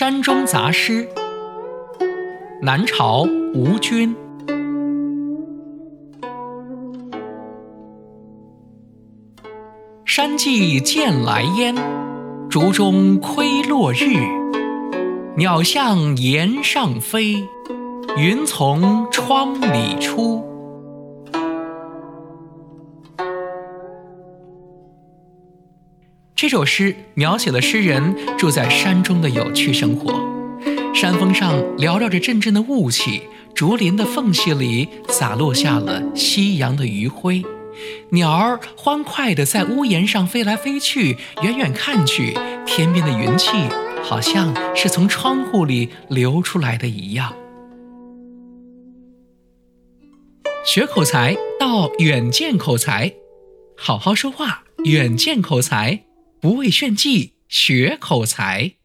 山中杂诗，南朝吴君。山际见来烟，竹中窥落日。鸟向檐上飞，云从窗里出。这首诗描写了诗人住在山中的有趣生活。山峰上缭绕着阵阵的雾气，竹林的缝隙里洒落下了夕阳的余晖。鸟儿欢快地在屋檐上飞来飞去，远远看去，天边的云气好像是从窗户里流出来的一样。学口才到远见口才，好好说话，远见口才。不为炫技，学口才。